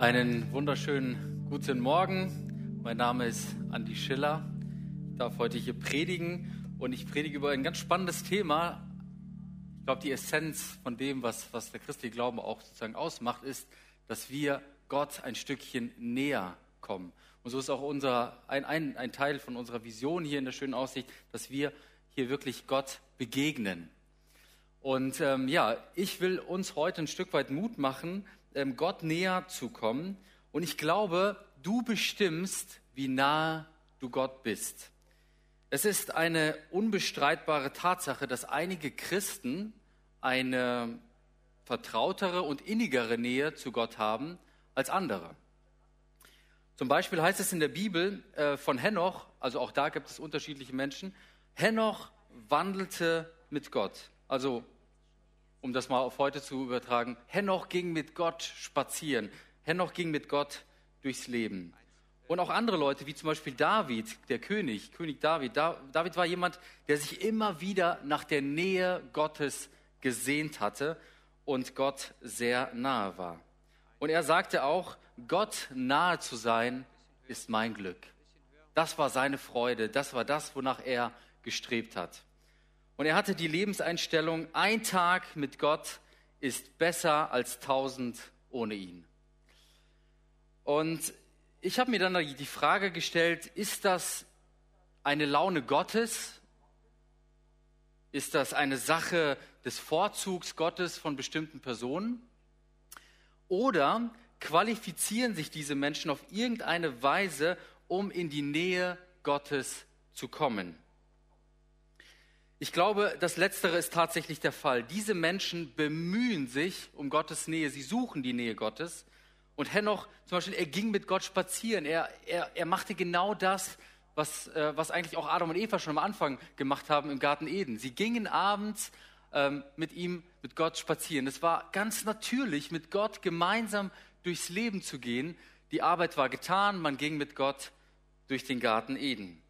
Einen wunderschönen guten Morgen. Mein Name ist Andi Schiller. Ich darf heute hier predigen und ich predige über ein ganz spannendes Thema. Ich glaube, die Essenz von dem, was, was der christliche Glauben auch sozusagen ausmacht, ist, dass wir Gott ein Stückchen näher kommen. Und so ist auch unser, ein, ein, ein Teil von unserer Vision hier in der schönen Aussicht, dass wir hier wirklich Gott begegnen. Und ähm, ja, ich will uns heute ein Stück weit Mut machen, ähm, Gott näher zu kommen. Und ich glaube, du bestimmst, wie nahe du Gott bist. Es ist eine unbestreitbare Tatsache, dass einige Christen eine vertrautere und innigere Nähe zu Gott haben als andere. Zum Beispiel heißt es in der Bibel äh, von Henoch, also auch da gibt es unterschiedliche Menschen, Henoch wandelte mit Gott. Also um das mal auf heute zu übertragen, Henoch ging mit Gott spazieren. Henoch ging mit Gott durchs Leben. Und auch andere Leute, wie zum Beispiel David, der König, König David. David war jemand, der sich immer wieder nach der Nähe Gottes gesehnt hatte und Gott sehr nahe war. Und er sagte auch, Gott nahe zu sein, ist mein Glück. Das war seine Freude, das war das, wonach er gestrebt hat. Und er hatte die Lebenseinstellung, ein Tag mit Gott ist besser als tausend ohne ihn. Und ich habe mir dann die Frage gestellt, ist das eine Laune Gottes? Ist das eine Sache des Vorzugs Gottes von bestimmten Personen? Oder qualifizieren sich diese Menschen auf irgendeine Weise, um in die Nähe Gottes zu kommen? Ich glaube, das Letztere ist tatsächlich der Fall. Diese Menschen bemühen sich um Gottes Nähe, sie suchen die Nähe Gottes. Und Henoch, zum Beispiel, er ging mit Gott spazieren. Er, er, er machte genau das, was, äh, was eigentlich auch Adam und Eva schon am Anfang gemacht haben im Garten Eden. Sie gingen abends ähm, mit ihm, mit Gott spazieren. Es war ganz natürlich, mit Gott gemeinsam durchs Leben zu gehen. Die Arbeit war getan, man ging mit Gott durch den Garten Eden.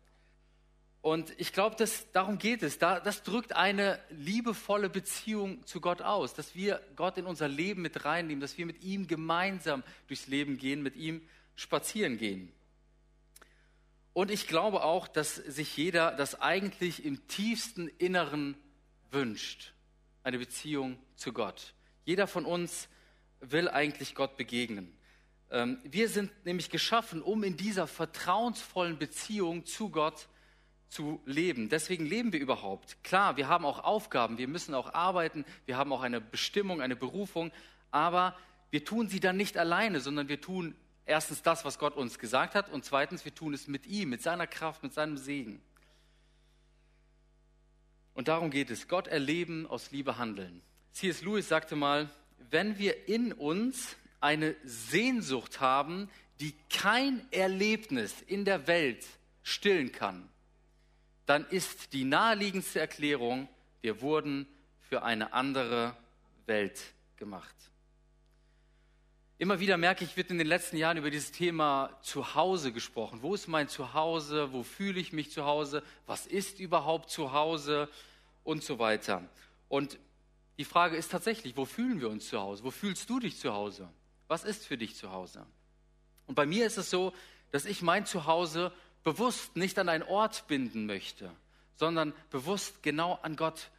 Und ich glaube, darum geht es. Da, das drückt eine liebevolle Beziehung zu Gott aus, dass wir Gott in unser Leben mit reinnehmen, dass wir mit ihm gemeinsam durchs Leben gehen, mit ihm spazieren gehen. Und ich glaube auch, dass sich jeder das eigentlich im tiefsten Inneren wünscht, eine Beziehung zu Gott. Jeder von uns will eigentlich Gott begegnen. Ähm, wir sind nämlich geschaffen, um in dieser vertrauensvollen Beziehung zu Gott zu zu leben. Deswegen leben wir überhaupt. Klar, wir haben auch Aufgaben, wir müssen auch arbeiten, wir haben auch eine Bestimmung, eine Berufung, aber wir tun sie dann nicht alleine, sondern wir tun erstens das, was Gott uns gesagt hat und zweitens, wir tun es mit ihm, mit seiner Kraft, mit seinem Segen. Und darum geht es, Gott erleben, aus Liebe handeln. C.S. Lewis sagte mal, wenn wir in uns eine Sehnsucht haben, die kein Erlebnis in der Welt stillen kann, dann ist die naheliegendste Erklärung, wir wurden für eine andere Welt gemacht. Immer wieder merke ich, wird in den letzten Jahren über dieses Thema Zuhause gesprochen. Wo ist mein Zuhause? Wo fühle ich mich zu Hause? Was ist überhaupt Zuhause? Und so weiter. Und die Frage ist tatsächlich, wo fühlen wir uns zu Hause? Wo fühlst du dich zu Hause? Was ist für dich zu Hause? Und bei mir ist es so, dass ich mein Zuhause bewusst nicht an einen Ort binden möchte, sondern bewusst genau an Gott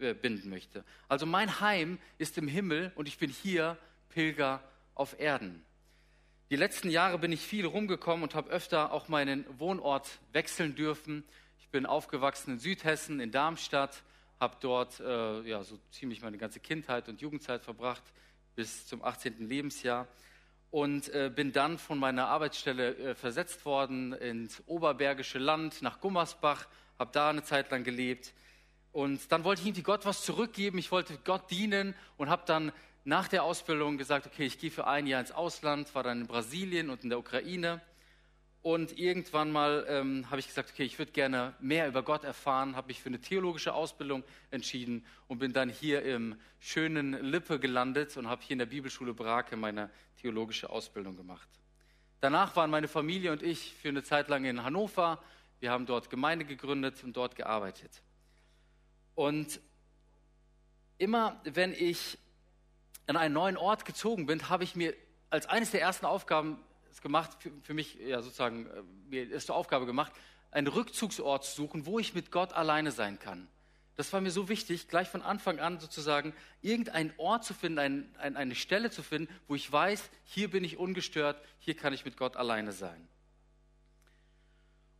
äh, binden möchte. Also mein Heim ist im Himmel und ich bin hier Pilger auf Erden. Die letzten Jahre bin ich viel rumgekommen und habe öfter auch meinen Wohnort wechseln dürfen. Ich bin aufgewachsen in Südhessen, in Darmstadt, habe dort äh, ja, so ziemlich meine ganze Kindheit und Jugendzeit verbracht bis zum 18. Lebensjahr und äh, bin dann von meiner Arbeitsstelle äh, versetzt worden ins Oberbergische Land nach Gummersbach, habe da eine Zeit lang gelebt. Und dann wollte ich irgendwie Gott was zurückgeben, ich wollte Gott dienen und habe dann nach der Ausbildung gesagt, okay, ich gehe für ein Jahr ins Ausland, war dann in Brasilien und in der Ukraine und irgendwann mal ähm, habe ich gesagt, okay, ich würde gerne mehr über Gott erfahren, habe mich für eine theologische Ausbildung entschieden und bin dann hier im schönen Lippe gelandet und habe hier in der Bibelschule Brake meine theologische Ausbildung gemacht. Danach waren meine Familie und ich für eine Zeit lang in Hannover. Wir haben dort Gemeinde gegründet und dort gearbeitet. Und immer wenn ich an einen neuen Ort gezogen bin, habe ich mir als eines der ersten Aufgaben gemacht, für, für mich ja sozusagen, äh, mir ist die Aufgabe gemacht, einen Rückzugsort zu suchen, wo ich mit Gott alleine sein kann. Das war mir so wichtig, gleich von Anfang an sozusagen irgendeinen Ort zu finden, ein, ein, eine Stelle zu finden, wo ich weiß, hier bin ich ungestört, hier kann ich mit Gott alleine sein.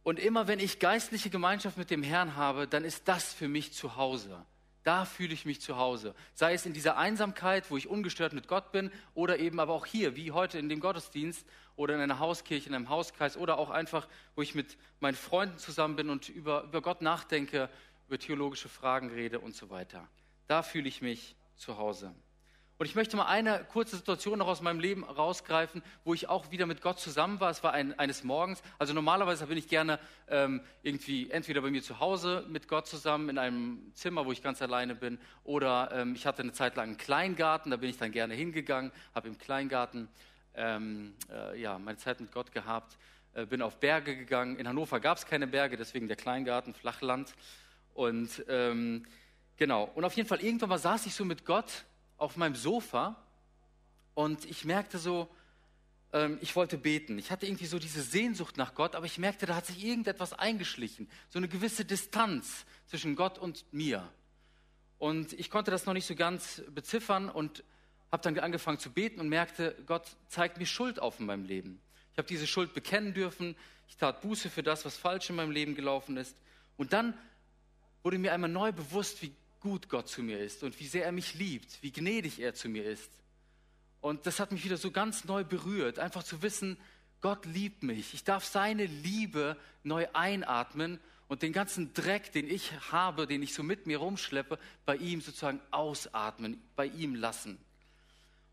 Und immer wenn ich geistliche Gemeinschaft mit dem Herrn habe, dann ist das für mich zu Hause. Da fühle ich mich zu Hause. Sei es in dieser Einsamkeit, wo ich ungestört mit Gott bin, oder eben aber auch hier, wie heute in dem Gottesdienst oder in einer Hauskirche, in einem Hauskreis, oder auch einfach, wo ich mit meinen Freunden zusammen bin und über, über Gott nachdenke, über theologische Fragen rede und so weiter. Da fühle ich mich zu Hause. Und ich möchte mal eine kurze Situation noch aus meinem Leben rausgreifen, wo ich auch wieder mit Gott zusammen war. Es war ein, eines Morgens. Also normalerweise bin ich gerne ähm, irgendwie entweder bei mir zu Hause mit Gott zusammen in einem Zimmer, wo ich ganz alleine bin, oder ähm, ich hatte eine Zeit lang einen Kleingarten. Da bin ich dann gerne hingegangen, habe im Kleingarten ähm, äh, ja meine Zeit mit Gott gehabt. Äh, bin auf Berge gegangen. In Hannover gab es keine Berge, deswegen der Kleingarten, Flachland. Und ähm, genau. Und auf jeden Fall irgendwann mal saß ich so mit Gott auf meinem Sofa und ich merkte so, ähm, ich wollte beten. Ich hatte irgendwie so diese Sehnsucht nach Gott, aber ich merkte, da hat sich irgendetwas eingeschlichen. So eine gewisse Distanz zwischen Gott und mir. Und ich konnte das noch nicht so ganz beziffern und habe dann angefangen zu beten und merkte, Gott zeigt mir Schuld auf in meinem Leben. Ich habe diese Schuld bekennen dürfen. Ich tat Buße für das, was falsch in meinem Leben gelaufen ist. Und dann wurde mir einmal neu bewusst, wie gut Gott zu mir ist und wie sehr er mich liebt, wie gnädig er zu mir ist. Und das hat mich wieder so ganz neu berührt, einfach zu wissen, Gott liebt mich. Ich darf seine Liebe neu einatmen und den ganzen Dreck, den ich habe, den ich so mit mir rumschleppe, bei ihm sozusagen ausatmen, bei ihm lassen.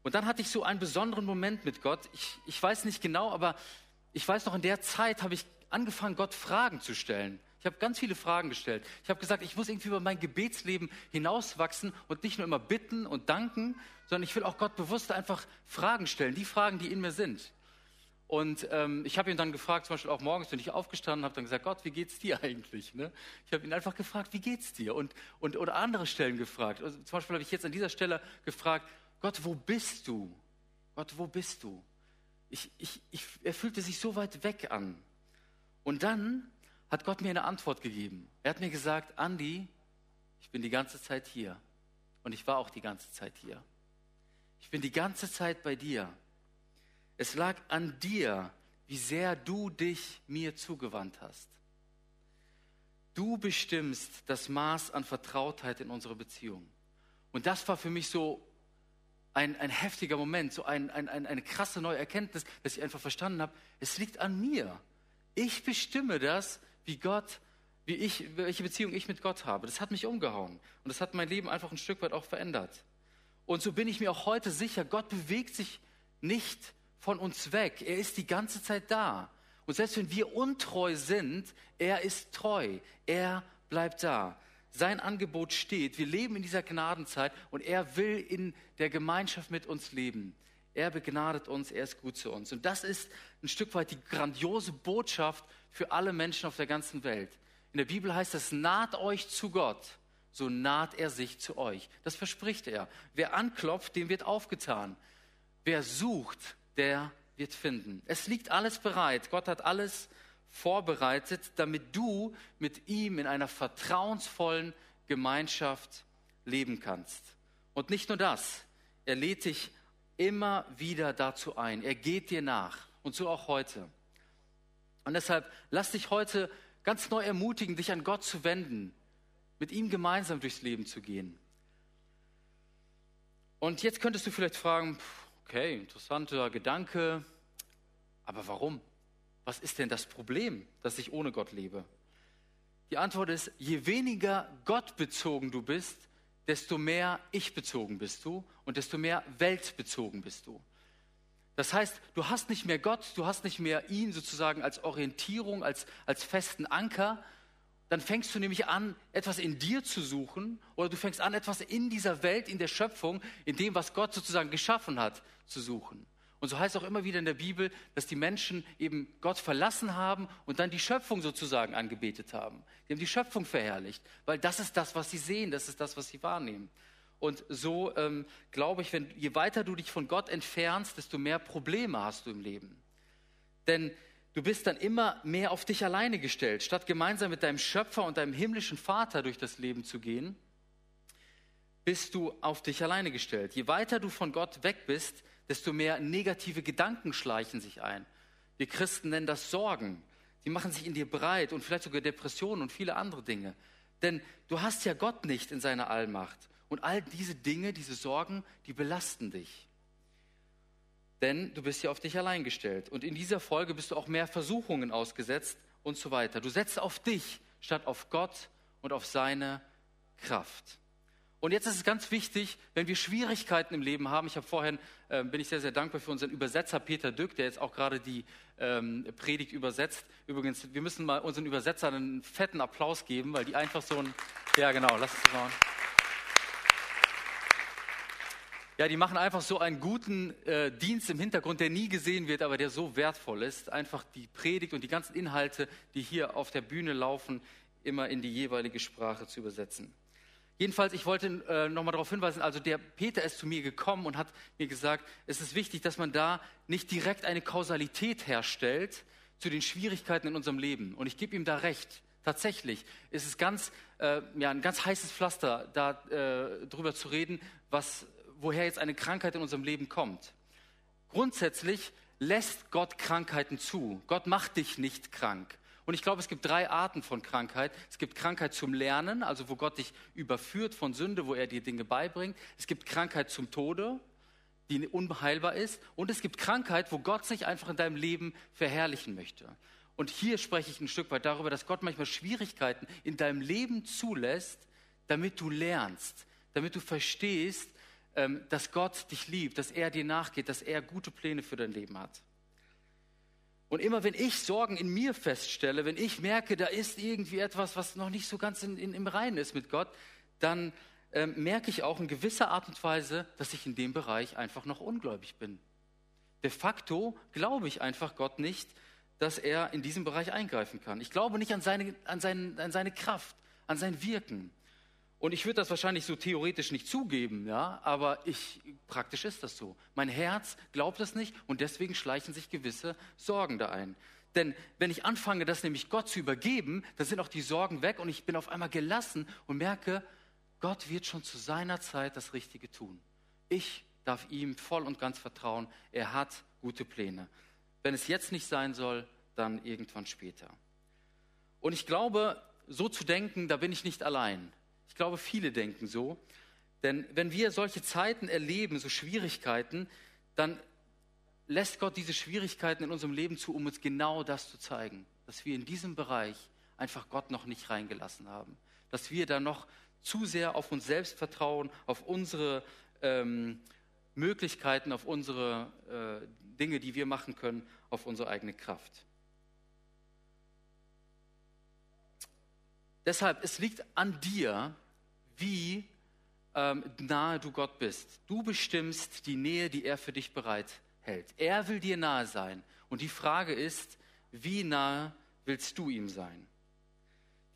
Und dann hatte ich so einen besonderen Moment mit Gott. Ich, ich weiß nicht genau, aber ich weiß noch, in der Zeit habe ich angefangen, Gott Fragen zu stellen. Ich habe ganz viele Fragen gestellt. Ich habe gesagt, ich muss irgendwie über mein Gebetsleben hinauswachsen und nicht nur immer bitten und danken, sondern ich will auch Gott bewusst einfach Fragen stellen, die Fragen, die in mir sind. Und ähm, ich habe ihn dann gefragt, zum Beispiel auch morgens bin ich aufgestanden, habe dann gesagt, Gott, wie geht's dir eigentlich? Ne? Ich habe ihn einfach gefragt, wie geht's dir? Und, und oder andere Stellen gefragt. Also, zum Beispiel habe ich jetzt an dieser Stelle gefragt, Gott, wo bist du? Gott, wo bist du? Ich, ich, ich, er fühlte sich so weit weg an. Und dann hat Gott mir eine Antwort gegeben. Er hat mir gesagt, Andi, ich bin die ganze Zeit hier. Und ich war auch die ganze Zeit hier. Ich bin die ganze Zeit bei dir. Es lag an dir, wie sehr du dich mir zugewandt hast. Du bestimmst das Maß an Vertrautheit in unserer Beziehung. Und das war für mich so ein, ein heftiger Moment, so ein, ein, eine krasse neue Erkenntnis, dass ich einfach verstanden habe, es liegt an mir. Ich bestimme das, wie Gott, wie ich, welche Beziehung ich mit Gott habe. Das hat mich umgehauen. Und das hat mein Leben einfach ein Stück weit auch verändert. Und so bin ich mir auch heute sicher, Gott bewegt sich nicht von uns weg. Er ist die ganze Zeit da. Und selbst wenn wir untreu sind, er ist treu. Er bleibt da. Sein Angebot steht. Wir leben in dieser Gnadenzeit und er will in der Gemeinschaft mit uns leben. Er begnadet uns, er ist gut zu uns. Und das ist ein Stück weit die grandiose Botschaft für alle Menschen auf der ganzen Welt. In der Bibel heißt es, naht euch zu Gott, so naht er sich zu euch. Das verspricht er. Wer anklopft, dem wird aufgetan. Wer sucht, der wird finden. Es liegt alles bereit. Gott hat alles vorbereitet, damit du mit ihm in einer vertrauensvollen Gemeinschaft leben kannst. Und nicht nur das, er lädt dich immer wieder dazu ein. Er geht dir nach. Und so auch heute. Und deshalb lass dich heute ganz neu ermutigen, dich an Gott zu wenden, mit ihm gemeinsam durchs Leben zu gehen. Und jetzt könntest du vielleicht fragen, okay, interessanter Gedanke, aber warum? Was ist denn das Problem, dass ich ohne Gott lebe? Die Antwort ist, je weniger gottbezogen du bist, desto mehr ich bezogen bist du und desto mehr weltbezogen bist du. Das heißt, du hast nicht mehr Gott, du hast nicht mehr ihn sozusagen als Orientierung, als, als festen Anker. Dann fängst du nämlich an, etwas in dir zu suchen oder du fängst an, etwas in dieser Welt, in der Schöpfung, in dem, was Gott sozusagen geschaffen hat, zu suchen. Und so heißt auch immer wieder in der Bibel, dass die Menschen eben Gott verlassen haben und dann die Schöpfung sozusagen angebetet haben. Die haben die Schöpfung verherrlicht, weil das ist das, was sie sehen, das ist das, was sie wahrnehmen. Und so ähm, glaube ich, wenn, je weiter du dich von Gott entfernst, desto mehr Probleme hast du im Leben. Denn du bist dann immer mehr auf dich alleine gestellt. Statt gemeinsam mit deinem Schöpfer und deinem himmlischen Vater durch das Leben zu gehen, bist du auf dich alleine gestellt. Je weiter du von Gott weg bist, desto mehr negative Gedanken schleichen sich ein. Wir Christen nennen das Sorgen. Die machen sich in dir breit und vielleicht sogar Depressionen und viele andere Dinge. Denn du hast ja Gott nicht in seiner Allmacht. Und all diese Dinge, diese Sorgen, die belasten dich. Denn du bist ja auf dich allein gestellt. Und in dieser Folge bist du auch mehr Versuchungen ausgesetzt und so weiter. Du setzt auf dich statt auf Gott und auf seine Kraft. Und jetzt ist es ganz wichtig, wenn wir Schwierigkeiten im Leben haben. Ich habe vorhin, äh, bin ich sehr, sehr dankbar für unseren Übersetzer Peter Dück, der jetzt auch gerade die ähm, Predigt übersetzt. Übrigens, wir müssen mal unseren Übersetzern einen fetten Applaus geben, weil die einfach so ein, ja genau, lass es mal. Ja, die machen einfach so einen guten äh, Dienst im Hintergrund, der nie gesehen wird, aber der so wertvoll ist. Einfach die Predigt und die ganzen Inhalte, die hier auf der Bühne laufen, immer in die jeweilige Sprache zu übersetzen. Jedenfalls, ich wollte äh, nochmal darauf hinweisen, also der Peter ist zu mir gekommen und hat mir gesagt, es ist wichtig, dass man da nicht direkt eine Kausalität herstellt zu den Schwierigkeiten in unserem Leben. Und ich gebe ihm da recht. Tatsächlich ist es ganz, äh, ja, ein ganz heißes Pflaster, da äh, drüber zu reden, was woher jetzt eine Krankheit in unserem Leben kommt. Grundsätzlich lässt Gott Krankheiten zu. Gott macht dich nicht krank. Und ich glaube, es gibt drei Arten von Krankheit. Es gibt Krankheit zum Lernen, also wo Gott dich überführt von Sünde, wo er dir Dinge beibringt. Es gibt Krankheit zum Tode, die unheilbar ist. Und es gibt Krankheit, wo Gott sich einfach in deinem Leben verherrlichen möchte. Und hier spreche ich ein Stück weit darüber, dass Gott manchmal Schwierigkeiten in deinem Leben zulässt, damit du lernst, damit du verstehst, dass Gott dich liebt, dass er dir nachgeht, dass er gute Pläne für dein Leben hat. Und immer wenn ich Sorgen in mir feststelle, wenn ich merke, da ist irgendwie etwas, was noch nicht so ganz in, in, im Reinen ist mit Gott, dann ähm, merke ich auch in gewisser Art und Weise, dass ich in dem Bereich einfach noch ungläubig bin. De facto glaube ich einfach Gott nicht, dass er in diesem Bereich eingreifen kann. Ich glaube nicht an seine, an seine, an seine Kraft, an sein Wirken. Und ich würde das wahrscheinlich so theoretisch nicht zugeben, ja, aber ich, praktisch ist das so. Mein Herz glaubt das nicht und deswegen schleichen sich gewisse Sorgen da ein. Denn wenn ich anfange, das nämlich Gott zu übergeben, dann sind auch die Sorgen weg und ich bin auf einmal gelassen und merke, Gott wird schon zu seiner Zeit das Richtige tun. Ich darf ihm voll und ganz vertrauen. Er hat gute Pläne. Wenn es jetzt nicht sein soll, dann irgendwann später. Und ich glaube, so zu denken, da bin ich nicht allein glaube, viele denken so. Denn wenn wir solche Zeiten erleben, so Schwierigkeiten, dann lässt Gott diese Schwierigkeiten in unserem Leben zu, um uns genau das zu zeigen, dass wir in diesem Bereich einfach Gott noch nicht reingelassen haben, dass wir da noch zu sehr auf uns selbst vertrauen, auf unsere ähm, Möglichkeiten, auf unsere äh, Dinge, die wir machen können, auf unsere eigene Kraft. Deshalb, es liegt an dir, wie ähm, nahe du Gott bist. Du bestimmst die Nähe, die er für dich bereithält. Er will dir nahe sein. Und die Frage ist, wie nahe willst du ihm sein?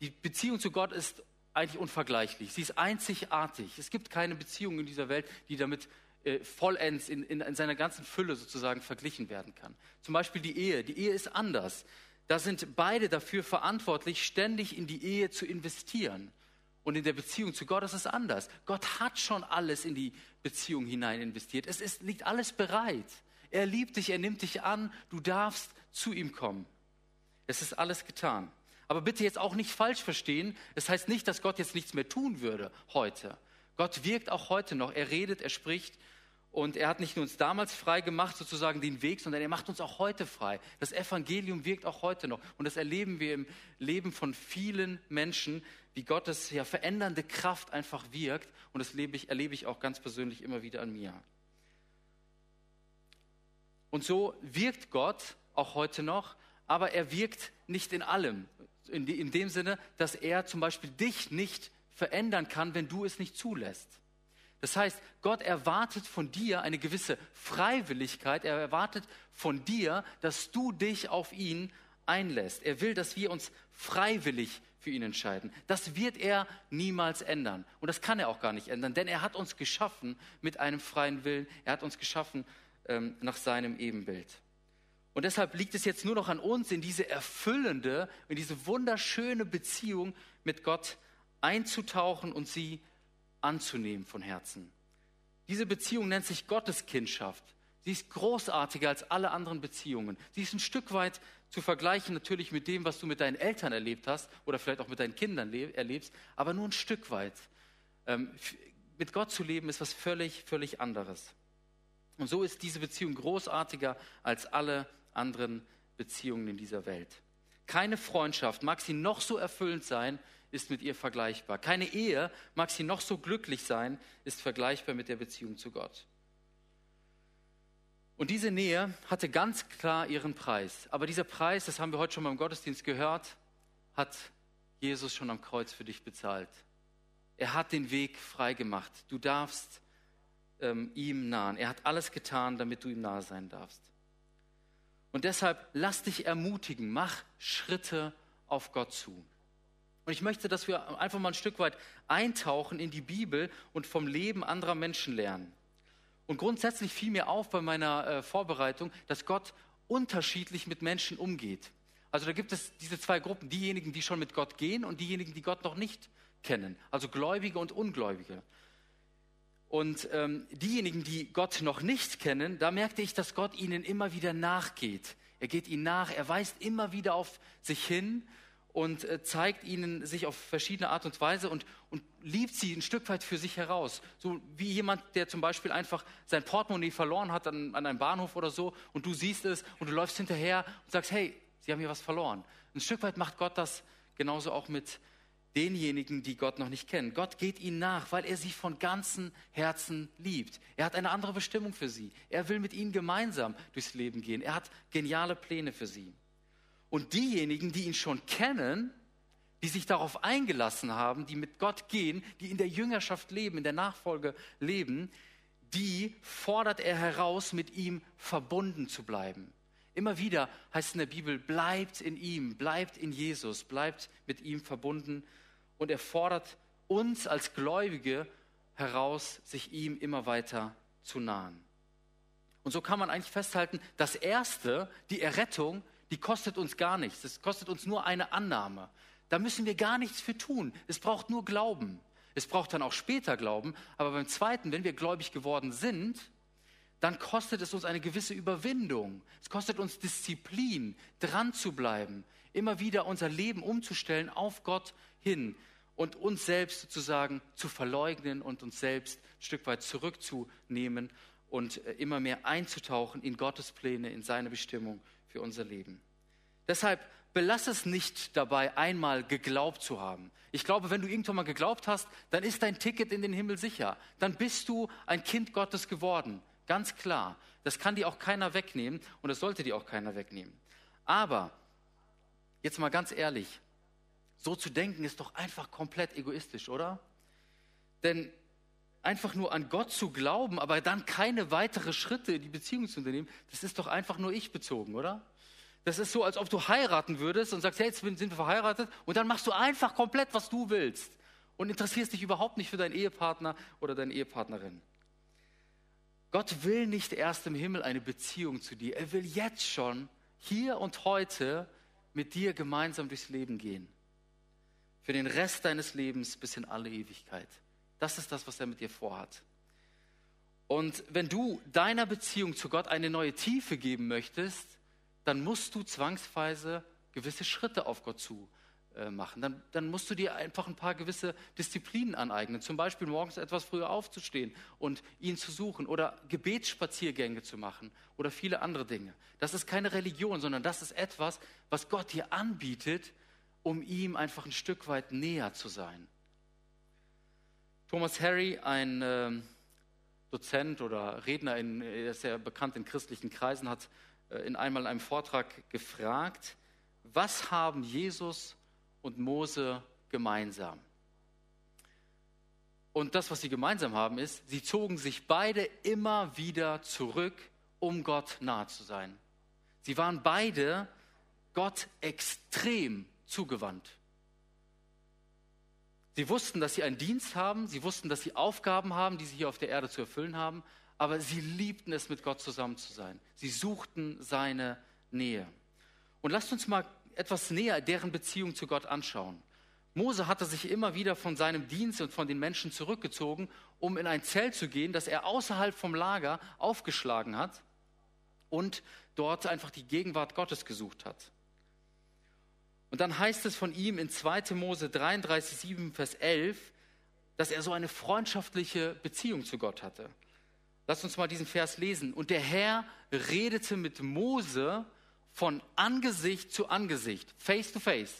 Die Beziehung zu Gott ist eigentlich unvergleichlich. Sie ist einzigartig. Es gibt keine Beziehung in dieser Welt, die damit äh, vollends in, in, in seiner ganzen Fülle sozusagen verglichen werden kann. Zum Beispiel die Ehe. Die Ehe ist anders. Da sind beide dafür verantwortlich, ständig in die Ehe zu investieren. Und in der Beziehung zu Gott ist es anders. Gott hat schon alles in die Beziehung hinein investiert. Es ist, liegt alles bereit. Er liebt dich, er nimmt dich an, du darfst zu ihm kommen. Es ist alles getan. Aber bitte jetzt auch nicht falsch verstehen. Es heißt nicht, dass Gott jetzt nichts mehr tun würde heute. Gott wirkt auch heute noch. Er redet, er spricht. Und er hat nicht nur uns damals frei gemacht, sozusagen den Weg, sondern er macht uns auch heute frei. Das Evangelium wirkt auch heute noch. Und das erleben wir im Leben von vielen Menschen, wie Gottes ja verändernde Kraft einfach wirkt. Und das erlebe ich, erlebe ich auch ganz persönlich immer wieder an mir. Und so wirkt Gott auch heute noch, aber er wirkt nicht in allem. In, in dem Sinne, dass er zum Beispiel dich nicht verändern kann, wenn du es nicht zulässt. Das heißt, Gott erwartet von dir eine gewisse Freiwilligkeit. Er erwartet von dir, dass du dich auf ihn einlässt. Er will, dass wir uns freiwillig für ihn entscheiden. Das wird er niemals ändern. Und das kann er auch gar nicht ändern, denn er hat uns geschaffen mit einem freien Willen. Er hat uns geschaffen ähm, nach seinem Ebenbild. Und deshalb liegt es jetzt nur noch an uns, in diese erfüllende, in diese wunderschöne Beziehung mit Gott einzutauchen und sie anzunehmen von Herzen. Diese Beziehung nennt sich Gotteskindschaft. Sie ist großartiger als alle anderen Beziehungen. Sie ist ein Stück weit zu vergleichen natürlich mit dem, was du mit deinen Eltern erlebt hast oder vielleicht auch mit deinen Kindern erlebst, aber nur ein Stück weit. Ähm, mit Gott zu leben ist was völlig, völlig anderes. Und so ist diese Beziehung großartiger als alle anderen Beziehungen in dieser Welt. Keine Freundschaft, mag sie noch so erfüllend sein, ist mit ihr vergleichbar. Keine Ehe, mag sie noch so glücklich sein, ist vergleichbar mit der Beziehung zu Gott. Und diese Nähe hatte ganz klar ihren Preis. Aber dieser Preis, das haben wir heute schon beim Gottesdienst gehört, hat Jesus schon am Kreuz für dich bezahlt. Er hat den Weg freigemacht. Du darfst ähm, ihm nahen. Er hat alles getan, damit du ihm nahe sein darfst. Und deshalb lass dich ermutigen, mach Schritte auf Gott zu. Und ich möchte, dass wir einfach mal ein Stück weit eintauchen in die Bibel und vom Leben anderer Menschen lernen. Und grundsätzlich fiel mir auf bei meiner äh, Vorbereitung, dass Gott unterschiedlich mit Menschen umgeht. Also da gibt es diese zwei Gruppen, diejenigen, die schon mit Gott gehen und diejenigen, die Gott noch nicht kennen. Also Gläubige und Ungläubige. Und ähm, diejenigen, die Gott noch nicht kennen, da merkte ich, dass Gott ihnen immer wieder nachgeht. Er geht ihnen nach, er weist immer wieder auf sich hin und äh, zeigt ihnen sich auf verschiedene Art und Weise und, und liebt sie ein Stück weit für sich heraus. So wie jemand, der zum Beispiel einfach sein Portemonnaie verloren hat an, an einem Bahnhof oder so und du siehst es und du läufst hinterher und sagst, hey, sie haben hier was verloren. Ein Stück weit macht Gott das genauso auch mit denjenigen, die Gott noch nicht kennen. Gott geht ihnen nach, weil er sie von ganzem Herzen liebt. Er hat eine andere Bestimmung für sie. Er will mit ihnen gemeinsam durchs Leben gehen. Er hat geniale Pläne für sie. Und diejenigen, die ihn schon kennen, die sich darauf eingelassen haben, die mit Gott gehen, die in der Jüngerschaft leben, in der Nachfolge leben, die fordert er heraus, mit ihm verbunden zu bleiben. Immer wieder heißt es in der Bibel, bleibt in ihm, bleibt in Jesus, bleibt mit ihm verbunden und er fordert uns als Gläubige heraus, sich ihm immer weiter zu nahen. Und so kann man eigentlich festhalten, das Erste, die Errettung, die kostet uns gar nichts. Es kostet uns nur eine Annahme. Da müssen wir gar nichts für tun. Es braucht nur Glauben. Es braucht dann auch später Glauben. Aber beim Zweiten, wenn wir gläubig geworden sind, dann kostet es uns eine gewisse Überwindung. Es kostet uns Disziplin, dran zu bleiben, immer wieder unser Leben umzustellen auf Gott hin und uns selbst sozusagen zu verleugnen und uns selbst ein Stück weit zurückzunehmen und äh, immer mehr einzutauchen in Gottes Pläne, in seine Bestimmung für unser Leben. Deshalb belass es nicht dabei, einmal geglaubt zu haben. Ich glaube, wenn du irgendwann mal geglaubt hast, dann ist dein Ticket in den Himmel sicher. Dann bist du ein Kind Gottes geworden. Ganz klar. Das kann dir auch keiner wegnehmen und das sollte dir auch keiner wegnehmen. Aber, jetzt mal ganz ehrlich, so zu denken ist doch einfach komplett egoistisch, oder? Denn einfach nur an Gott zu glauben, aber dann keine weitere Schritte in die Beziehung zu unternehmen, das ist doch einfach nur ich bezogen, oder? Das ist so, als ob du heiraten würdest und sagst, hey, jetzt sind wir verheiratet und dann machst du einfach komplett, was du willst und interessierst dich überhaupt nicht für deinen Ehepartner oder deine Ehepartnerin. Gott will nicht erst im Himmel eine Beziehung zu dir. Er will jetzt schon, hier und heute, mit dir gemeinsam durchs Leben gehen für den Rest deines Lebens bis in alle Ewigkeit. Das ist das, was er mit dir vorhat. Und wenn du deiner Beziehung zu Gott eine neue Tiefe geben möchtest, dann musst du zwangsweise gewisse Schritte auf Gott zu äh, machen. Dann, dann, musst du dir einfach ein paar gewisse Disziplinen aneignen. Zum Beispiel morgens etwas früher aufzustehen und ihn zu suchen oder Gebetsspaziergänge zu machen oder viele andere Dinge. Das ist keine Religion, sondern das ist etwas, was Gott dir anbietet, um ihm einfach ein Stück weit näher zu sein. Thomas Harry, ein äh, Dozent oder Redner, in, ist sehr bekannt in christlichen Kreisen, hat äh, in einmal in einem Vortrag gefragt, was haben Jesus und Mose gemeinsam? Und das, was sie gemeinsam haben, ist, sie zogen sich beide immer wieder zurück, um Gott nahe zu sein. Sie waren beide Gott extrem zugewandt. Sie wussten, dass sie einen Dienst haben, sie wussten, dass sie Aufgaben haben, die sie hier auf der Erde zu erfüllen haben, aber sie liebten es, mit Gott zusammen zu sein. Sie suchten seine Nähe. Und lasst uns mal etwas näher deren Beziehung zu Gott anschauen. Mose hatte sich immer wieder von seinem Dienst und von den Menschen zurückgezogen, um in ein Zelt zu gehen, das er außerhalb vom Lager aufgeschlagen hat und dort einfach die Gegenwart Gottes gesucht hat. Und dann heißt es von ihm in 2. Mose 33, 7, Vers 11, dass er so eine freundschaftliche Beziehung zu Gott hatte. Lass uns mal diesen Vers lesen. Und der Herr redete mit Mose von Angesicht zu Angesicht, face to face,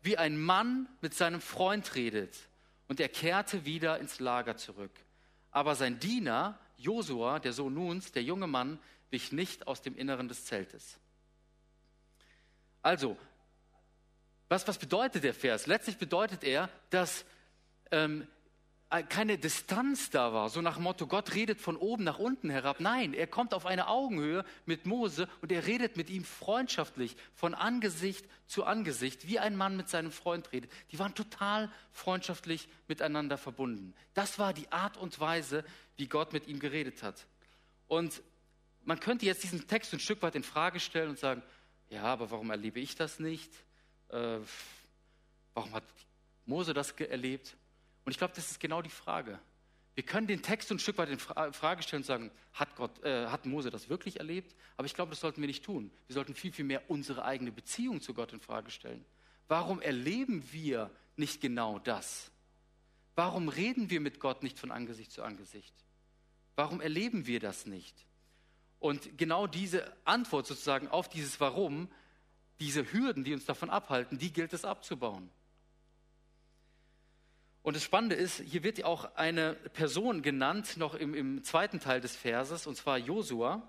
wie ein Mann mit seinem Freund redet. Und er kehrte wieder ins Lager zurück. Aber sein Diener, Josua, der Sohn Nuns, der junge Mann, wich nicht aus dem Inneren des Zeltes. Also, was, was bedeutet der Vers? Letztlich bedeutet er, dass ähm, äh, keine Distanz da war, so nach dem Motto, Gott redet von oben nach unten herab. Nein, er kommt auf eine Augenhöhe mit Mose und er redet mit ihm freundschaftlich, von Angesicht zu Angesicht, wie ein Mann mit seinem Freund redet. Die waren total freundschaftlich miteinander verbunden. Das war die Art und Weise, wie Gott mit ihm geredet hat. Und man könnte jetzt diesen Text ein Stück weit in Frage stellen und sagen, ja, aber warum erlebe ich das nicht? Äh, warum hat Mose das erlebt? Und ich glaube, das ist genau die Frage. Wir können den Text ein Stück weit in Frage stellen und sagen, hat, Gott, äh, hat Mose das wirklich erlebt? Aber ich glaube, das sollten wir nicht tun. Wir sollten viel, viel mehr unsere eigene Beziehung zu Gott in Frage stellen. Warum erleben wir nicht genau das? Warum reden wir mit Gott nicht von Angesicht zu Angesicht? Warum erleben wir das nicht? Und genau diese Antwort sozusagen auf dieses Warum, diese Hürden, die uns davon abhalten, die gilt es abzubauen. Und das Spannende ist, hier wird auch eine Person genannt, noch im, im zweiten Teil des Verses, und zwar Josua,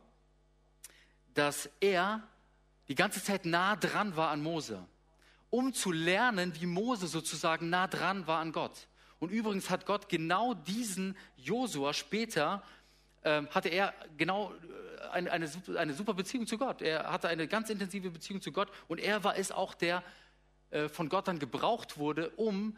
dass er die ganze Zeit nah dran war an Mose, um zu lernen, wie Mose sozusagen nah dran war an Gott. Und übrigens hat Gott genau diesen Josua später, hatte er genau äh, eine, eine, eine super Beziehung zu Gott. Er hatte eine ganz intensive Beziehung zu Gott und er war es auch, der äh, von Gott dann gebraucht wurde, um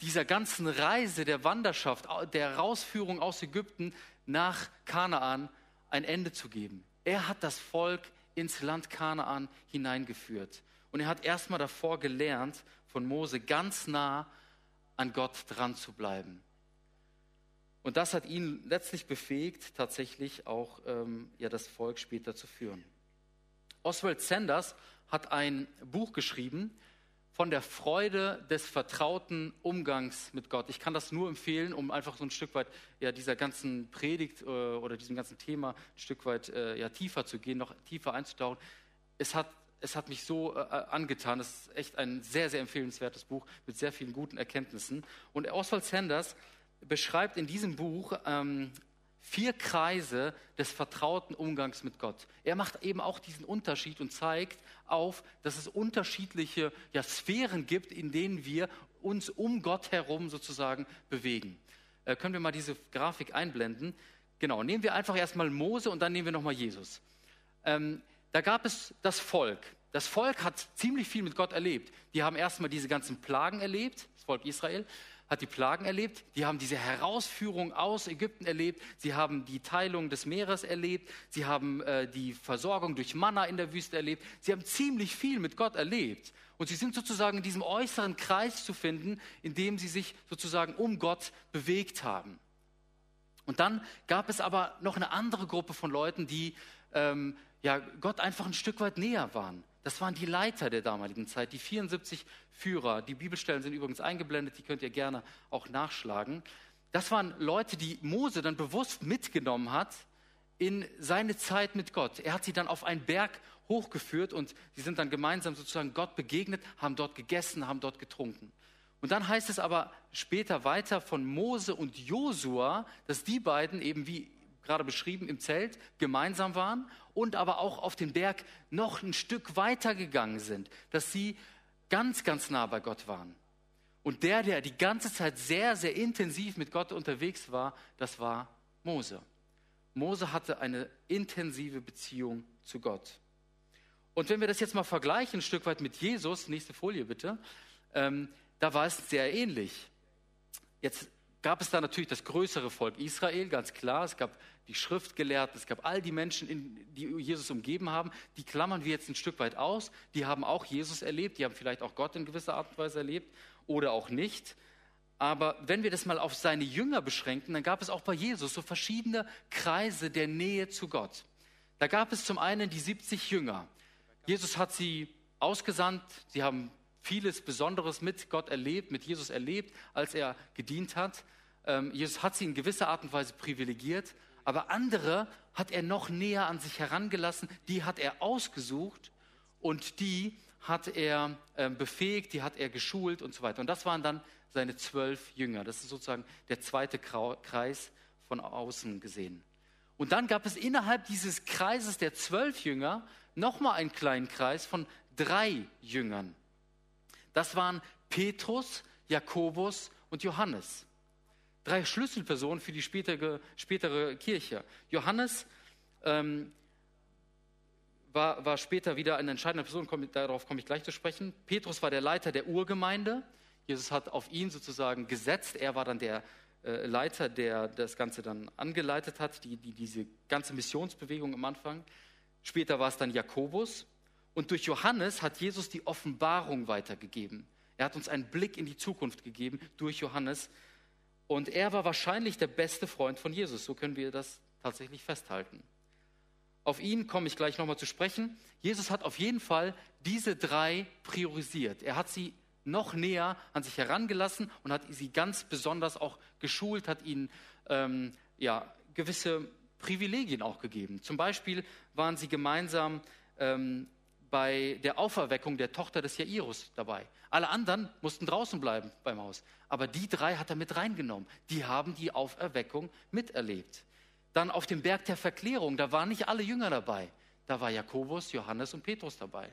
dieser ganzen Reise der Wanderschaft, der Herausführung aus Ägypten nach Kanaan ein Ende zu geben. Er hat das Volk ins Land Kanaan hineingeführt. Und er hat erstmal davor gelernt, von Mose ganz nah an Gott dran zu bleiben. Und das hat ihn letztlich befähigt, tatsächlich auch ähm, ja, das Volk später zu führen. Oswald Sanders hat ein Buch geschrieben, von der Freude des vertrauten Umgangs mit Gott. Ich kann das nur empfehlen, um einfach so ein Stück weit ja, dieser ganzen Predigt äh, oder diesem ganzen Thema ein Stück weit äh, ja, tiefer zu gehen, noch tiefer einzutauchen. Es hat, es hat mich so äh, angetan. Es ist echt ein sehr, sehr empfehlenswertes Buch mit sehr vielen guten Erkenntnissen. Und Oswald Sanders beschreibt in diesem Buch ähm, vier Kreise des vertrauten Umgangs mit Gott. Er macht eben auch diesen Unterschied und zeigt auf, dass es unterschiedliche ja, Sphären gibt, in denen wir uns um Gott herum sozusagen bewegen. Äh, können wir mal diese Grafik einblenden? Genau, nehmen wir einfach erstmal Mose und dann nehmen wir nochmal Jesus. Ähm, da gab es das Volk. Das Volk hat ziemlich viel mit Gott erlebt. Die haben erstmal diese ganzen Plagen erlebt, das Volk Israel hat die Plagen erlebt, die haben diese Herausführung aus Ägypten erlebt, sie haben die Teilung des Meeres erlebt, sie haben äh, die Versorgung durch Manna in der Wüste erlebt, sie haben ziemlich viel mit Gott erlebt. Und sie sind sozusagen in diesem äußeren Kreis zu finden, in dem sie sich sozusagen um Gott bewegt haben. Und dann gab es aber noch eine andere Gruppe von Leuten, die ähm, ja, Gott einfach ein Stück weit näher waren. Das waren die Leiter der damaligen Zeit, die 74 Führer. Die Bibelstellen sind übrigens eingeblendet, die könnt ihr gerne auch nachschlagen. Das waren Leute, die Mose dann bewusst mitgenommen hat in seine Zeit mit Gott. Er hat sie dann auf einen Berg hochgeführt und sie sind dann gemeinsam sozusagen Gott begegnet, haben dort gegessen, haben dort getrunken. Und dann heißt es aber später weiter von Mose und Josua, dass die beiden eben wie gerade beschrieben, im Zelt gemeinsam waren und aber auch auf den Berg noch ein Stück weiter gegangen sind, dass sie ganz, ganz nah bei Gott waren. Und der, der die ganze Zeit sehr, sehr intensiv mit Gott unterwegs war, das war Mose. Mose hatte eine intensive Beziehung zu Gott. Und wenn wir das jetzt mal vergleichen, ein Stück weit mit Jesus, nächste Folie bitte, ähm, da war es sehr ähnlich. Jetzt gab es da natürlich das größere Volk Israel, ganz klar. Es gab die Schriftgelehrten, es gab all die Menschen, die Jesus umgeben haben. Die klammern wir jetzt ein Stück weit aus. Die haben auch Jesus erlebt, die haben vielleicht auch Gott in gewisser Art und Weise erlebt oder auch nicht. Aber wenn wir das mal auf seine Jünger beschränken, dann gab es auch bei Jesus so verschiedene Kreise der Nähe zu Gott. Da gab es zum einen die 70 Jünger. Jesus hat sie ausgesandt, sie haben vieles Besonderes mit Gott erlebt, mit Jesus erlebt, als er gedient hat. Ähm, Jesus hat sie in gewisser Art und Weise privilegiert, aber andere hat er noch näher an sich herangelassen, die hat er ausgesucht und die hat er äh, befähigt, die hat er geschult und so weiter. Und das waren dann seine zwölf Jünger. Das ist sozusagen der zweite Kreis von außen gesehen. Und dann gab es innerhalb dieses Kreises der zwölf Jünger nochmal einen kleinen Kreis von drei Jüngern. Das waren Petrus, Jakobus und Johannes. Drei Schlüsselpersonen für die spätere, spätere Kirche. Johannes ähm, war, war, später wieder eine entscheidende Person, komm, darauf komme ich gleich zu sprechen. Petrus war der Leiter der Urgemeinde. Jesus hat auf ihn sozusagen gesetzt. Er war dann der äh, Leiter, der das Ganze dann angeleitet hat, die, die, diese ganze Missionsbewegung am Anfang. Später war es dann Jakobus. Und durch Johannes hat Jesus die Offenbarung weitergegeben. Er hat uns einen Blick in die Zukunft gegeben durch Johannes. Und er war wahrscheinlich der beste Freund von Jesus. So können wir das tatsächlich festhalten. Auf ihn komme ich gleich nochmal zu sprechen. Jesus hat auf jeden Fall diese drei priorisiert. Er hat sie noch näher an sich herangelassen und hat sie ganz besonders auch geschult, hat ihnen ähm, ja, gewisse Privilegien auch gegeben. Zum Beispiel waren sie gemeinsam ähm, bei der Auferweckung der Tochter des Jairus dabei. Alle anderen mussten draußen bleiben beim Haus. Aber die drei hat er mit reingenommen. Die haben die Auferweckung miterlebt. Dann auf dem Berg der Verklärung, da waren nicht alle Jünger dabei. Da war Jakobus, Johannes und Petrus dabei.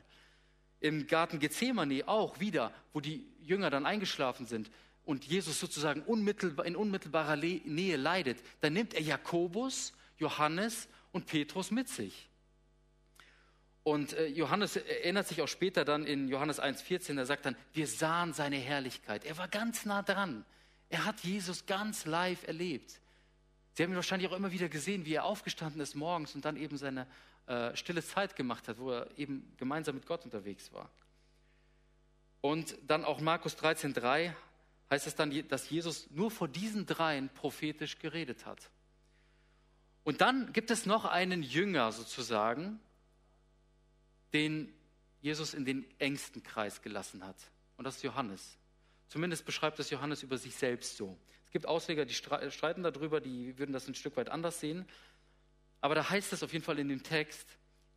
Im Garten Gethsemane auch wieder, wo die Jünger dann eingeschlafen sind und Jesus sozusagen unmittelbar, in unmittelbarer Nähe leidet, dann nimmt er Jakobus, Johannes und Petrus mit sich. Und äh, Johannes erinnert sich auch später dann in Johannes 1,14, er sagt dann, wir sahen seine Herrlichkeit. Er war ganz nah dran. Er hat Jesus ganz live erlebt. Sie haben ihn wahrscheinlich auch immer wieder gesehen, wie er aufgestanden ist morgens und dann eben seine äh, stille Zeit gemacht hat, wo er eben gemeinsam mit Gott unterwegs war. Und dann auch Markus 13,3 heißt es dann, dass Jesus nur vor diesen dreien prophetisch geredet hat. Und dann gibt es noch einen Jünger sozusagen, den Jesus in den engsten Kreis gelassen hat. Und das ist Johannes. Zumindest beschreibt es Johannes über sich selbst so. Es gibt Ausleger, die streiten darüber, die würden das ein Stück weit anders sehen. Aber da heißt es auf jeden Fall in dem Text,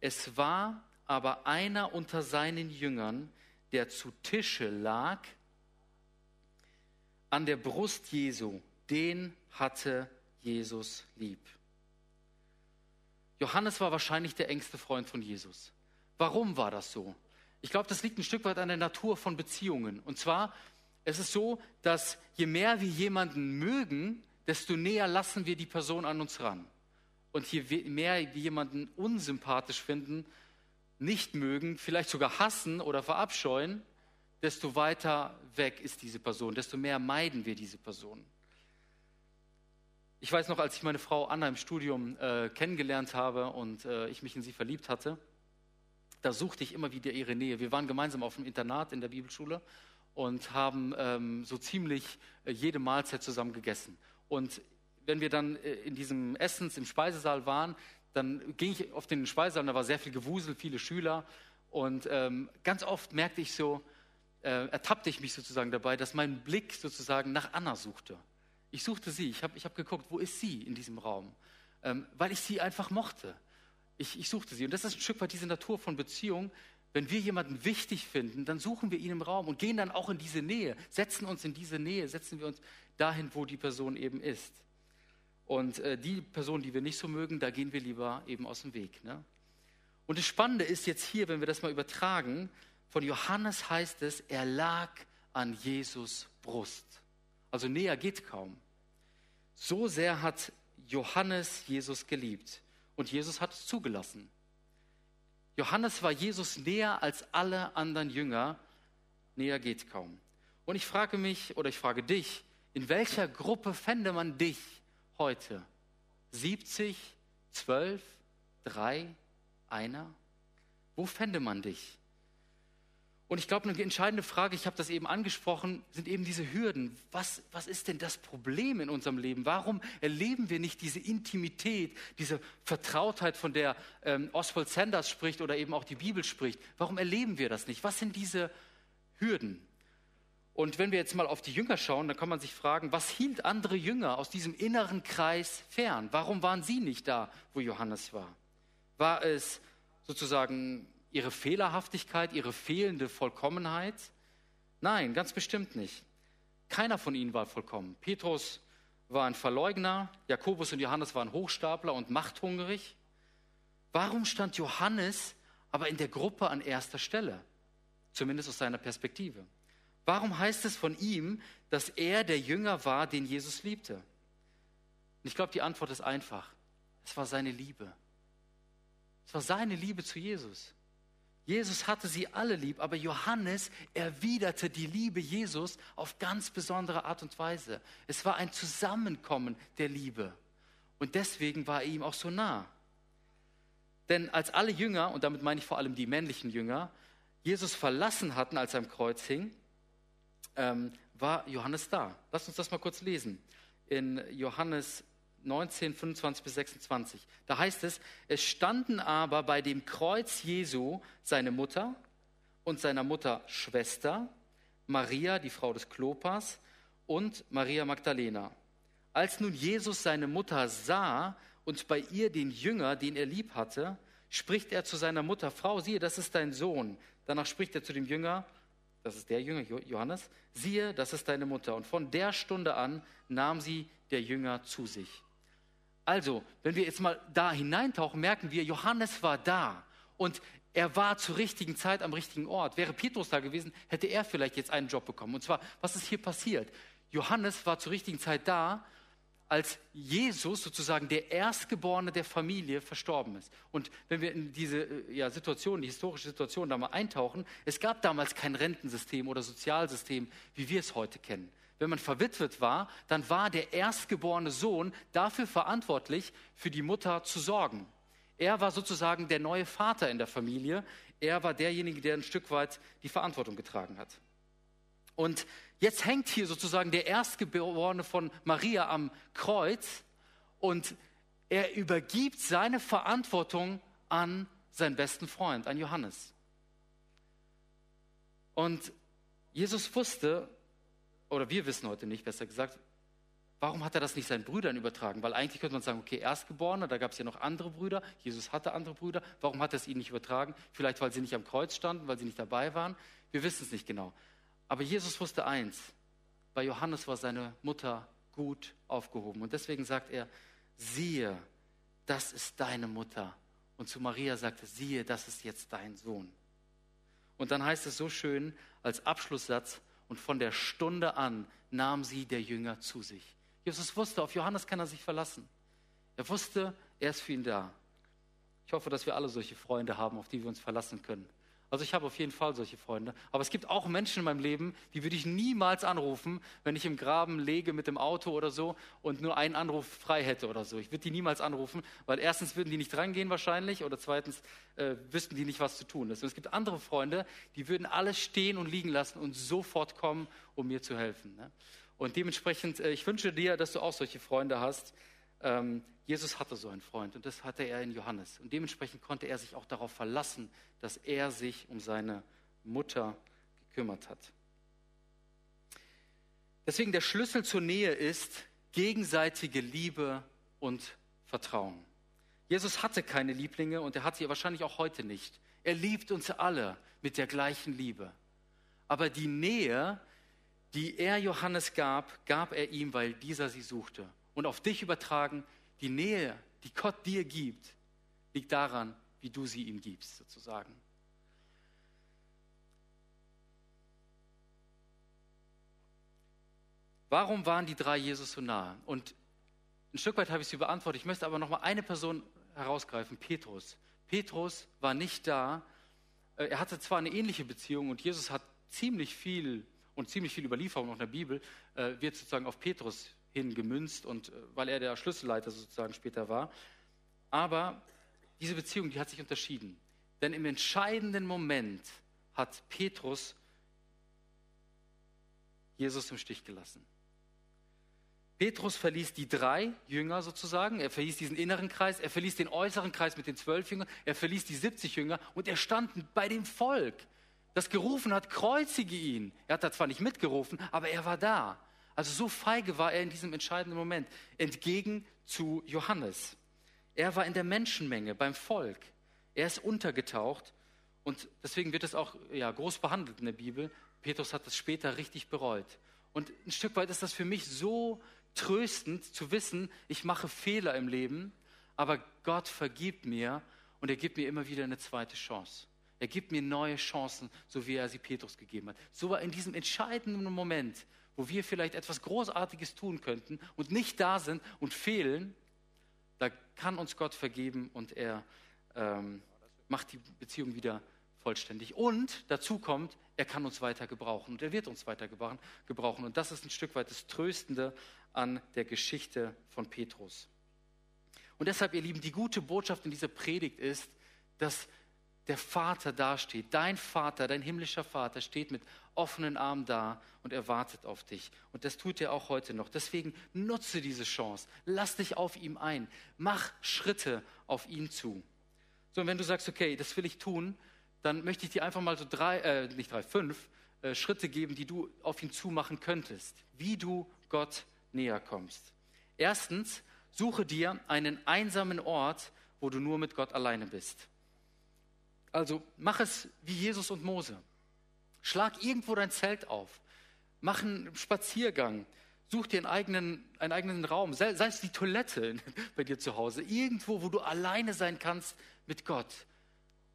es war aber einer unter seinen Jüngern, der zu Tische lag, an der Brust Jesu, den hatte Jesus lieb. Johannes war wahrscheinlich der engste Freund von Jesus. Warum war das so? Ich glaube, das liegt ein Stück weit an der Natur von Beziehungen. Und zwar, es ist so, dass je mehr wir jemanden mögen, desto näher lassen wir die Person an uns ran. Und je mehr wir jemanden unsympathisch finden, nicht mögen, vielleicht sogar hassen oder verabscheuen, desto weiter weg ist diese Person, desto mehr meiden wir diese Person. Ich weiß noch, als ich meine Frau Anna im Studium äh, kennengelernt habe und äh, ich mich in sie verliebt hatte, da suchte ich immer wieder ihre Nähe. Wir waren gemeinsam auf dem Internat in der Bibelschule und haben ähm, so ziemlich äh, jede Mahlzeit zusammen gegessen. Und wenn wir dann äh, in diesem Essens im Speisesaal waren, dann ging ich auf den Speisesaal, da war sehr viel Gewusel, viele Schüler. Und ähm, ganz oft merkte ich so, äh, ertappte ich mich sozusagen dabei, dass mein Blick sozusagen nach Anna suchte. Ich suchte sie, ich habe ich hab geguckt, wo ist sie in diesem Raum? Ähm, weil ich sie einfach mochte. Ich, ich suchte sie. Und das ist ein Stück weit diese Natur von Beziehung. Wenn wir jemanden wichtig finden, dann suchen wir ihn im Raum und gehen dann auch in diese Nähe, setzen uns in diese Nähe, setzen wir uns dahin, wo die Person eben ist. Und äh, die Person, die wir nicht so mögen, da gehen wir lieber eben aus dem Weg. Ne? Und das Spannende ist jetzt hier, wenn wir das mal übertragen, von Johannes heißt es, er lag an Jesus Brust. Also näher geht kaum. So sehr hat Johannes Jesus geliebt. Und Jesus hat es zugelassen. Johannes war Jesus näher als alle anderen Jünger. Näher geht kaum. Und ich frage mich oder ich frage dich, In welcher Gruppe fände man dich heute? 70, 12, 3, einer? Wo fände man dich? Und ich glaube, eine entscheidende Frage, ich habe das eben angesprochen, sind eben diese Hürden. Was, was ist denn das Problem in unserem Leben? Warum erleben wir nicht diese Intimität, diese Vertrautheit, von der ähm, Oswald Sanders spricht oder eben auch die Bibel spricht? Warum erleben wir das nicht? Was sind diese Hürden? Und wenn wir jetzt mal auf die Jünger schauen, dann kann man sich fragen, was hielt andere Jünger aus diesem inneren Kreis fern? Warum waren sie nicht da, wo Johannes war? War es sozusagen ihre Fehlerhaftigkeit, ihre fehlende Vollkommenheit? Nein, ganz bestimmt nicht. Keiner von ihnen war vollkommen. Petrus war ein Verleugner, Jakobus und Johannes waren Hochstapler und machthungrig. Warum stand Johannes aber in der Gruppe an erster Stelle? Zumindest aus seiner Perspektive. Warum heißt es von ihm, dass er der Jünger war, den Jesus liebte? Und ich glaube, die Antwort ist einfach. Es war seine Liebe. Es war seine Liebe zu Jesus. Jesus hatte sie alle lieb, aber Johannes erwiderte die Liebe Jesus auf ganz besondere Art und Weise. Es war ein Zusammenkommen der Liebe. Und deswegen war er ihm auch so nah. Denn als alle Jünger, und damit meine ich vor allem die männlichen Jünger, Jesus verlassen hatten, als er am Kreuz hing, ähm, war Johannes da. Lass uns das mal kurz lesen. In Johannes 19, 25 bis 26. Da heißt es, es standen aber bei dem Kreuz Jesu seine Mutter und seiner Mutter Schwester, Maria, die Frau des Klopas, und Maria Magdalena. Als nun Jesus seine Mutter sah und bei ihr den Jünger, den er lieb hatte, spricht er zu seiner Mutter, Frau, siehe, das ist dein Sohn. Danach spricht er zu dem Jünger, das ist der Jünger Johannes, siehe, das ist deine Mutter. Und von der Stunde an nahm sie der Jünger zu sich. Also, wenn wir jetzt mal da hineintauchen, merken wir, Johannes war da und er war zur richtigen Zeit am richtigen Ort. Wäre Petrus da gewesen, hätte er vielleicht jetzt einen Job bekommen. Und zwar, was ist hier passiert? Johannes war zur richtigen Zeit da, als Jesus sozusagen der Erstgeborene der Familie verstorben ist. Und wenn wir in diese äh, ja, Situation, die historische Situation da mal eintauchen, es gab damals kein Rentensystem oder Sozialsystem, wie wir es heute kennen wenn man verwitwet war, dann war der erstgeborene Sohn dafür verantwortlich, für die Mutter zu sorgen. Er war sozusagen der neue Vater in der Familie. Er war derjenige, der ein Stück weit die Verantwortung getragen hat. Und jetzt hängt hier sozusagen der Erstgeborene von Maria am Kreuz und er übergibt seine Verantwortung an seinen besten Freund, an Johannes. Und Jesus wusste, oder wir wissen heute nicht, besser gesagt, warum hat er das nicht seinen Brüdern übertragen? Weil eigentlich könnte man sagen, okay, Erstgeborener, da gab es ja noch andere Brüder, Jesus hatte andere Brüder, warum hat er es ihnen nicht übertragen? Vielleicht, weil sie nicht am Kreuz standen, weil sie nicht dabei waren. Wir wissen es nicht genau. Aber Jesus wusste eins, bei Johannes war seine Mutter gut aufgehoben. Und deswegen sagt er, siehe, das ist deine Mutter. Und zu Maria sagte, siehe, das ist jetzt dein Sohn. Und dann heißt es so schön als Abschlusssatz, und von der Stunde an nahm sie der Jünger zu sich. Jesus wusste, auf Johannes kann er sich verlassen. Er wusste, er ist für ihn da. Ich hoffe, dass wir alle solche Freunde haben, auf die wir uns verlassen können. Also ich habe auf jeden Fall solche Freunde. Aber es gibt auch Menschen in meinem Leben, die würde ich niemals anrufen, wenn ich im Graben lege mit dem Auto oder so und nur einen Anruf frei hätte oder so. Ich würde die niemals anrufen, weil erstens würden die nicht rangehen wahrscheinlich oder zweitens äh, wüssten die nicht, was zu tun ist. Und es gibt andere Freunde, die würden alles stehen und liegen lassen und sofort kommen, um mir zu helfen. Ne? Und dementsprechend, äh, ich wünsche dir, dass du auch solche Freunde hast. Ähm, Jesus hatte so einen Freund und das hatte er in Johannes. Und dementsprechend konnte er sich auch darauf verlassen, dass er sich um seine Mutter gekümmert hat. Deswegen der Schlüssel zur Nähe ist gegenseitige Liebe und Vertrauen. Jesus hatte keine Lieblinge und er hat sie wahrscheinlich auch heute nicht. Er liebt uns alle mit der gleichen Liebe. Aber die Nähe, die er Johannes gab, gab er ihm, weil dieser sie suchte. Und auf dich übertragen, die Nähe, die Gott dir gibt, liegt daran, wie du sie ihm gibst, sozusagen. Warum waren die drei Jesus so nah? Und ein Stück weit habe ich sie beantwortet. Ich möchte aber noch mal eine Person herausgreifen, Petrus. Petrus war nicht da. Äh, er hatte zwar eine ähnliche Beziehung und Jesus hat ziemlich viel und ziemlich viel Überlieferung auch in der Bibel äh, wird sozusagen auf Petrus hin gemünzt und äh, weil er der Schlüsselleiter sozusagen später war. Aber diese Beziehung, die hat sich unterschieden. Denn im entscheidenden Moment hat Petrus Jesus im Stich gelassen. Petrus verließ die drei Jünger sozusagen, er verließ diesen inneren Kreis, er verließ den äußeren Kreis mit den zwölf Jüngern, er verließ die 70 Jünger und er stand bei dem Volk, das gerufen hat, kreuzige ihn. Er hat da zwar nicht mitgerufen, aber er war da. Also so feige war er in diesem entscheidenden Moment, entgegen zu Johannes. Er war in der Menschenmenge, beim Volk. Er ist untergetaucht und deswegen wird es auch ja, groß behandelt in der Bibel. Petrus hat das später richtig bereut. Und ein Stück weit ist das für mich so tröstend zu wissen, ich mache Fehler im Leben, aber Gott vergibt mir und er gibt mir immer wieder eine zweite Chance. Er gibt mir neue Chancen, so wie er sie Petrus gegeben hat. So war in diesem entscheidenden Moment, wo wir vielleicht etwas Großartiges tun könnten und nicht da sind und fehlen, da kann uns Gott vergeben und er ähm, macht die Beziehung wieder vollständig. Und dazu kommt, er kann uns weiter gebrauchen und er wird uns weiter gebrauchen. Und das ist ein Stück weit das Tröstende an der Geschichte von Petrus. Und deshalb, ihr Lieben, die gute Botschaft in dieser Predigt ist, dass der Vater dasteht. Dein Vater, dein himmlischer Vater steht mit offenen Armen da und er wartet auf dich. Und das tut er auch heute noch. Deswegen nutze diese Chance. Lass dich auf ihm ein. Mach Schritte auf ihn zu. So, und wenn du sagst, okay, das will ich tun, dann möchte ich dir einfach mal so drei, äh, nicht drei, fünf äh, Schritte geben, die du auf ihn zumachen könntest, wie du Gott näher kommst. Erstens, suche dir einen einsamen Ort, wo du nur mit Gott alleine bist. Also mach es wie Jesus und Mose. Schlag irgendwo dein Zelt auf. Mach einen Spaziergang. Such dir einen eigenen, einen eigenen Raum, sei, sei es die Toilette bei dir zu Hause, irgendwo, wo du alleine sein kannst mit Gott,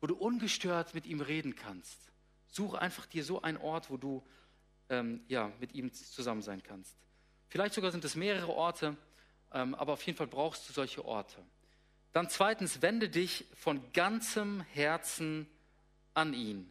wo du ungestört mit ihm reden kannst. Such einfach dir so einen Ort, wo du ähm, ja, mit ihm zusammen sein kannst. Vielleicht sogar sind es mehrere Orte, ähm, aber auf jeden Fall brauchst du solche Orte. Dann zweitens, wende dich von ganzem Herzen an ihn.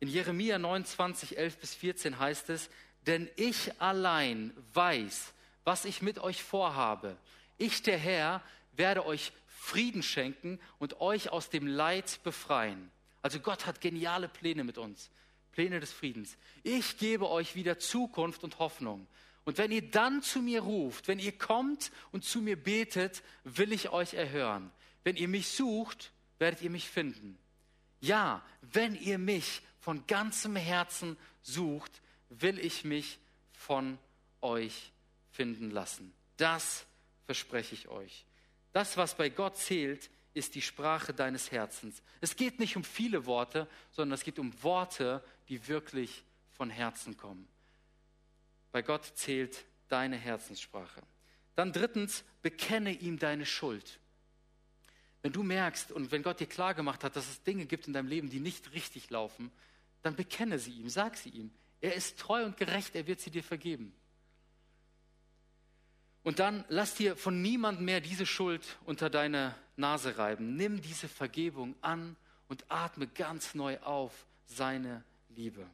In Jeremia 29, 11 bis 14 heißt es, denn ich allein weiß, was ich mit euch vorhabe. Ich, der Herr, werde euch Frieden schenken und euch aus dem Leid befreien. Also Gott hat geniale Pläne mit uns, Pläne des Friedens. Ich gebe euch wieder Zukunft und Hoffnung. Und wenn ihr dann zu mir ruft, wenn ihr kommt und zu mir betet, will ich euch erhören. Wenn ihr mich sucht, werdet ihr mich finden. Ja, wenn ihr mich von ganzem Herzen sucht, will ich mich von euch finden lassen. Das verspreche ich euch. Das, was bei Gott zählt, ist die Sprache deines Herzens. Es geht nicht um viele Worte, sondern es geht um Worte, die wirklich von Herzen kommen. Bei Gott zählt deine Herzenssprache. Dann drittens, bekenne ihm deine Schuld. Wenn du merkst und wenn Gott dir klargemacht hat, dass es Dinge gibt in deinem Leben, die nicht richtig laufen, dann bekenne sie ihm, sag sie ihm. Er ist treu und gerecht, er wird sie dir vergeben. Und dann lass dir von niemandem mehr diese Schuld unter deine Nase reiben. Nimm diese Vergebung an und atme ganz neu auf seine Liebe.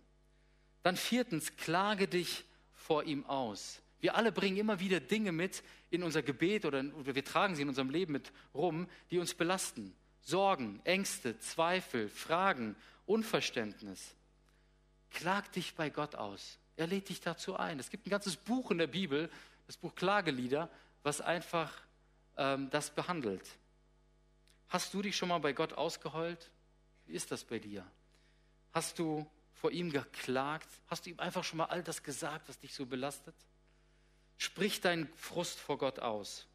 Dann viertens, klage dich vor ihm aus. Wir alle bringen immer wieder Dinge mit in unser Gebet oder, wir tragen sie in unserem Leben mit rum, die uns belasten. Sorgen, Ängste, Zweifel, Fragen, Unverständnis. Klag dich bei Gott aus. Er lädt dich dazu ein. Es gibt ein ganzes Buch in der Bibel, das Buch Klagelieder, was einfach ähm, das behandelt. Hast du dich schon mal bei Gott ausgeheult? Wie ist das bei dir? Hast du vor ihm geklagt? Hast du ihm einfach schon mal all das gesagt, was dich so belastet? Sprich deinen Frust vor Gott aus.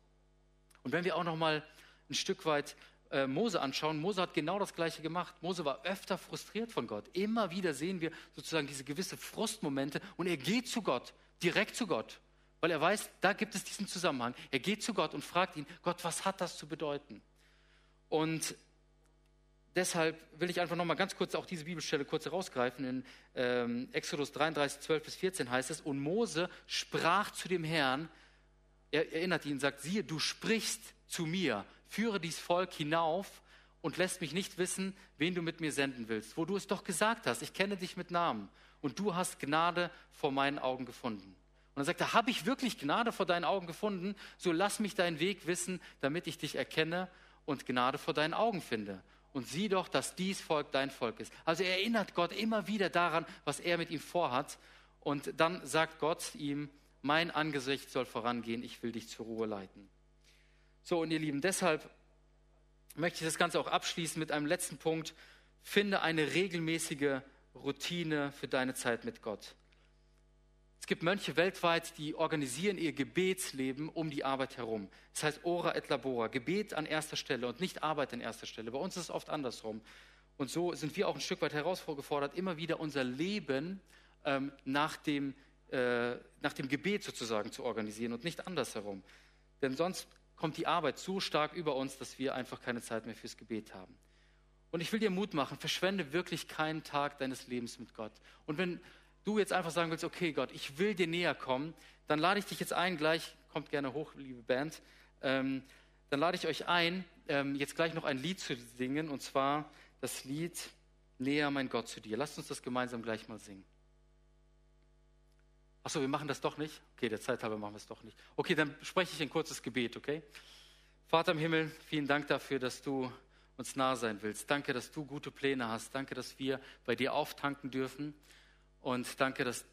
Und wenn wir auch noch mal ein Stück weit äh, Mose anschauen, Mose hat genau das Gleiche gemacht. Mose war öfter frustriert von Gott. Immer wieder sehen wir sozusagen diese gewisse Frustmomente und er geht zu Gott, direkt zu Gott, weil er weiß, da gibt es diesen Zusammenhang. Er geht zu Gott und fragt ihn, Gott, was hat das zu bedeuten? Und deshalb will ich einfach noch mal ganz kurz auch diese Bibelstelle kurz herausgreifen. In ähm, Exodus 33, 12 bis 14 heißt es, und Mose sprach zu dem Herrn, er erinnert ihn, sagt, siehe, du sprichst zu mir, führe dies Volk hinauf und lässt mich nicht wissen, wen du mit mir senden willst, wo du es doch gesagt hast, ich kenne dich mit Namen. und du hast Gnade vor meinen Augen gefunden. Und dann sagt er, habe ich wirklich Gnade vor deinen Augen gefunden? So lass mich deinen Weg wissen, damit ich dich erkenne und Gnade vor deinen Augen finde. Und sieh doch, dass dies Volk dein Volk ist. Also er erinnert Gott immer wieder daran, was er mit ihm vorhat. Und dann sagt Gott ihm, mein Angesicht soll vorangehen, ich will dich zur Ruhe leiten. So, und ihr Lieben, deshalb möchte ich das Ganze auch abschließen mit einem letzten Punkt. Finde eine regelmäßige Routine für deine Zeit mit Gott. Es gibt Mönche weltweit, die organisieren ihr Gebetsleben um die Arbeit herum. Das heißt Ora et Labora, Gebet an erster Stelle und nicht Arbeit an erster Stelle. Bei uns ist es oft andersrum. Und so sind wir auch ein Stück weit herausgefordert, immer wieder unser Leben ähm, nach, dem, äh, nach dem Gebet sozusagen zu organisieren und nicht andersherum. Denn sonst kommt die Arbeit so stark über uns, dass wir einfach keine Zeit mehr fürs Gebet haben. Und ich will dir Mut machen, verschwende wirklich keinen Tag deines Lebens mit Gott. Und wenn du jetzt einfach sagen willst, okay Gott, ich will dir näher kommen, dann lade ich dich jetzt ein, gleich, kommt gerne hoch, liebe Band, ähm, dann lade ich euch ein, ähm, jetzt gleich noch ein Lied zu singen, und zwar das Lied Näher mein Gott zu dir. Lasst uns das gemeinsam gleich mal singen. Achso, wir machen das doch nicht? Okay, der Zeit halber machen wir es doch nicht. Okay, dann spreche ich ein kurzes Gebet, okay? Vater im Himmel, vielen Dank dafür, dass du uns nah sein willst. Danke, dass du gute Pläne hast. Danke, dass wir bei dir auftanken dürfen. Und danke, dass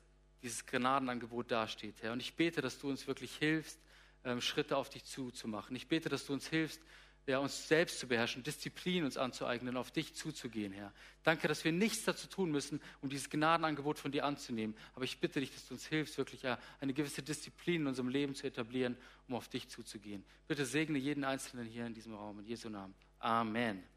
dieses Gnadenangebot dasteht, Herr. Und ich bete, dass du uns wirklich hilfst, ähm, Schritte auf dich zuzumachen. Ich bete, dass du uns hilfst, ja, uns selbst zu beherrschen, Disziplin uns anzueignen, auf dich zuzugehen, Herr. Danke, dass wir nichts dazu tun müssen, um dieses Gnadenangebot von dir anzunehmen. Aber ich bitte dich, dass du uns hilfst, wirklich eine gewisse Disziplin in unserem Leben zu etablieren, um auf dich zuzugehen. Bitte segne jeden Einzelnen hier in diesem Raum, in Jesu Namen. Amen.